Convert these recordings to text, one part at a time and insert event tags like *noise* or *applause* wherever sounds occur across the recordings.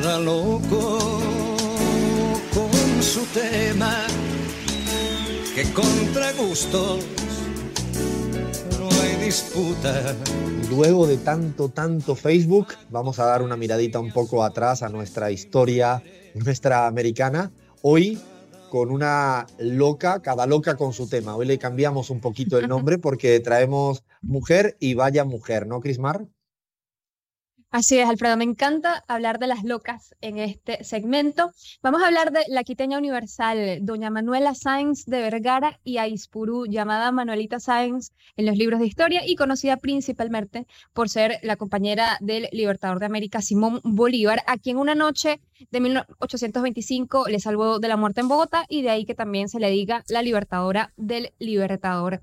Cada loco con su tema, que contra gustos no hay disputa. Luego de tanto, tanto Facebook, vamos a dar una miradita un poco atrás a nuestra historia, nuestra americana. Hoy con una loca, cada loca con su tema. Hoy le cambiamos un poquito el nombre *laughs* porque traemos mujer y vaya mujer, ¿no, Crismar? Así es, Alfredo, me encanta hablar de las locas en este segmento. Vamos a hablar de la quiteña universal, doña Manuela Sáenz de Vergara y Aispurú, llamada Manuelita Sáenz en los libros de historia y conocida principalmente por ser la compañera del libertador de América, Simón Bolívar, a quien una noche de 1825 le salvó de la muerte en Bogotá y de ahí que también se le diga la libertadora del libertador.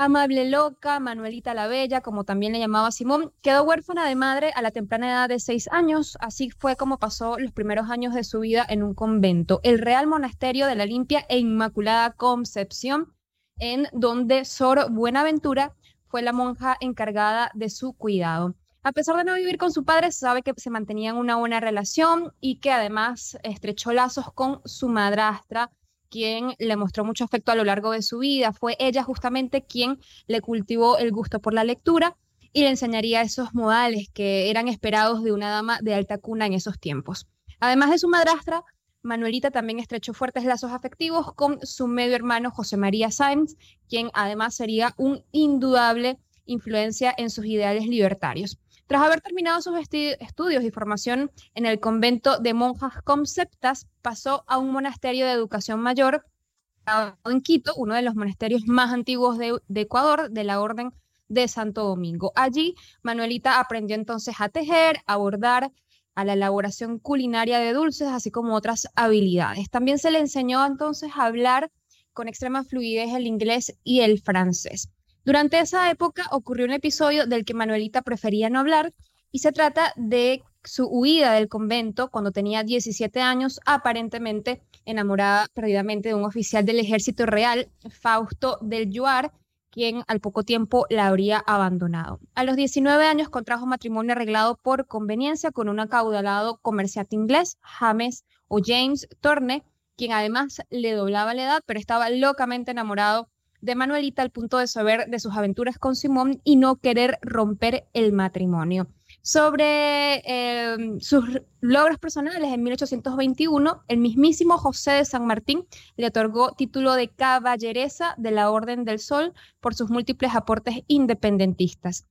Amable Loca, Manuelita la Bella, como también le llamaba Simón, quedó huérfana de madre a la temprana edad de seis años. Así fue como pasó los primeros años de su vida en un convento, el Real Monasterio de la Limpia e Inmaculada Concepción, en donde Sor Buenaventura fue la monja encargada de su cuidado. A pesar de no vivir con su padre, sabe que se mantenían una buena relación y que además estrechó lazos con su madrastra, quien le mostró mucho afecto a lo largo de su vida. Fue ella justamente quien le cultivó el gusto por la lectura y le enseñaría esos modales que eran esperados de una dama de alta cuna en esos tiempos. Además de su madrastra, Manuelita también estrechó fuertes lazos afectivos con su medio hermano José María Sáenz, quien además sería un indudable influencia en sus ideales libertarios. Tras haber terminado sus estudios y formación en el convento de monjas conceptas, pasó a un monasterio de educación mayor en Quito, uno de los monasterios más antiguos de, Ecuador, de la Orden de Santo Domingo. Allí, Manuelita aprendió entonces a tejer, a bordar, a la elaboración culinaria de dulces, así como otras habilidades. También se le enseñó entonces a hablar con extrema fluidez el inglés y el francés. Durante esa época ocurrió un episodio del que Manuelita prefería no hablar y se trata de su huida del convento cuando tenía 17 años, aparentemente enamorada perdidamente de un oficial del ejército real, Fausto del Yuar, quien al poco tiempo la habría abandonado. A los 19 años contrajo matrimonio arreglado por conveniencia con un acaudalado comerciante inglés, James o James Torne, quien además le doblaba la edad, pero estaba locamente enamorado de Manuelita al punto de saber de sus aventuras con Simón y no querer romper el matrimonio. Sobre em, sus logros personales, en 1821, el mismísimo José de San Martín le otorgó título de caballeresa de la Orden del Sol por sus múltiples aportes independentistas.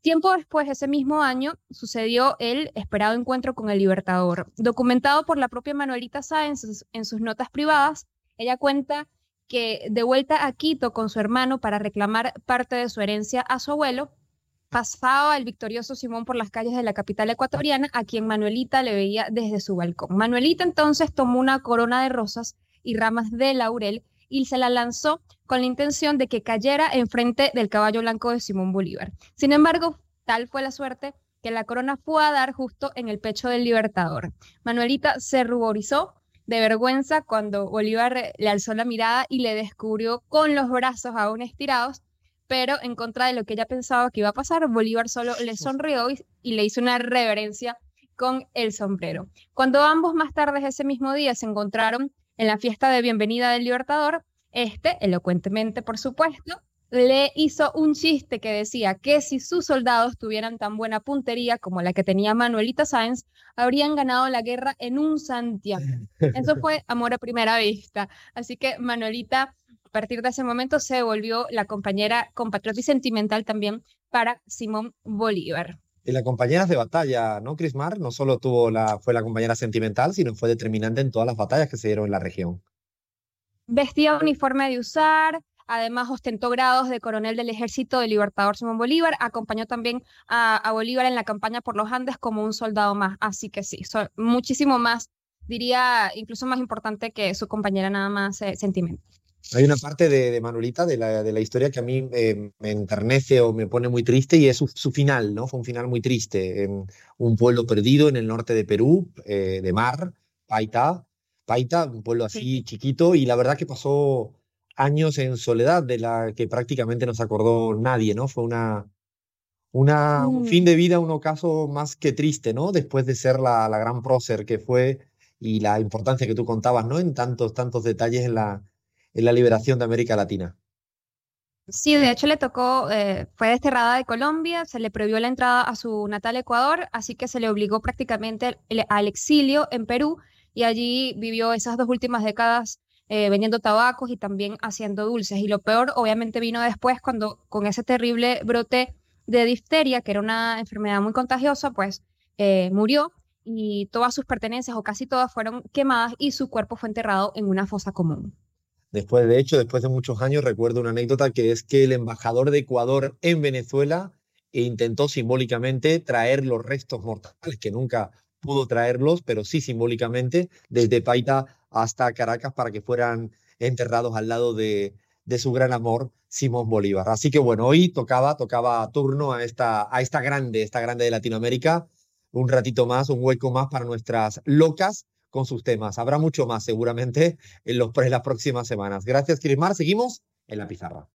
Tiempo después, ese mismo año, sucedió el esperado encuentro con el Libertador. Documentado por la propia Manuelita Sáenz en sus notas privadas, ella cuenta que de vuelta a Quito con su hermano para reclamar parte de su herencia a su abuelo, pasaba el victorioso Simón por las calles de la capital ecuatoriana, a quien Manuelita le veía desde su balcón. Manuelita entonces tomó una corona de rosas y ramas de laurel y se la lanzó con la intención de que cayera enfrente del caballo blanco de Simón Bolívar. Sin embargo, tal fue la suerte que la corona fue a dar justo en el pecho del libertador. Manuelita se ruborizó de vergüenza cuando Bolívar le alzó la mirada y le descubrió con los brazos aún estirados, pero en contra de lo que ella pensaba que iba a pasar, Bolívar solo le sonrió y, le hizo una reverencia con el sombrero. Cuando ambos más tarde ese mismo día se encontraron en la fiesta de bienvenida del Libertador, este, elocuentemente por supuesto, le hizo un chiste que decía que si sus soldados tuvieran tan buena puntería como la que tenía Manuelita Sáenz, habrían ganado la guerra en un Santiago. Eso fue *laughs* amor a primera vista. Así que Manuelita, a partir de ese momento, se volvió la compañera compatriota y sentimental también para Simón Bolívar. Y la compañera de batalla, ¿no, Crismar? No solo tuvo la, fue la compañera sentimental, sino fue determinante en todas las batallas que se dieron en la región. Vestía uniforme de usar, Además, ostentó grados de coronel del Ejército del Libertador Simón Bolívar. Acompañó también a, Bolívar en la campaña por los Andes como un soldado más. Así que sí, muchísimo más, diría incluso más importante que su compañera nada más eh, sentimental. Hay una parte de, Manuelita de la, de la, historia que a mí eh, me enternece o me pone muy triste y es su, final, ¿no? Fue un final muy triste. En un pueblo perdido en el norte de Perú, eh, de mar, Paita, Paita, un pueblo así chiquito, y la verdad que pasó años en soledad de la que prácticamente no se acordó nadie, ¿no? Fue una, una un fin mm. de vida, un ocaso más que triste, ¿no? Después de ser la, la gran prócer que fue y la importancia que tú contabas, ¿no? En tantos, tantos detalles en la, en la liberación de América Latina. Sí, de hecho le tocó, eh, fue desterrada de Colombia, se le prohibió la entrada a su natal Ecuador, así que se le obligó prácticamente al exilio en Perú y allí vivió esas dos últimas décadas eh, vendiendo tabacos y también haciendo dulces. Y lo peor obviamente vino después cuando con ese terrible brote de difteria, que era una enfermedad muy contagiosa, pues eh, murió y todas sus pertenencias o casi todas fueron quemadas y su cuerpo fue enterrado en una fosa común. Después, de hecho, después de muchos años, recuerdo una anécdota que es que el embajador de Ecuador en Venezuela intentó simbólicamente traer los restos mortales, que nunca pudo traerlos, pero sí simbólicamente, desde Paita hasta Caracas para que fueran enterrados al lado de, de su gran amor, Simón Bolívar. Así que bueno, hoy tocaba, tocaba turno a esta, a esta grande, esta grande de Latinoamérica, un ratito más, un hueco más para nuestras locas con sus temas. Habrá mucho más seguramente en, los, las próximas semanas. Gracias, Crismar. Seguimos en la pizarra.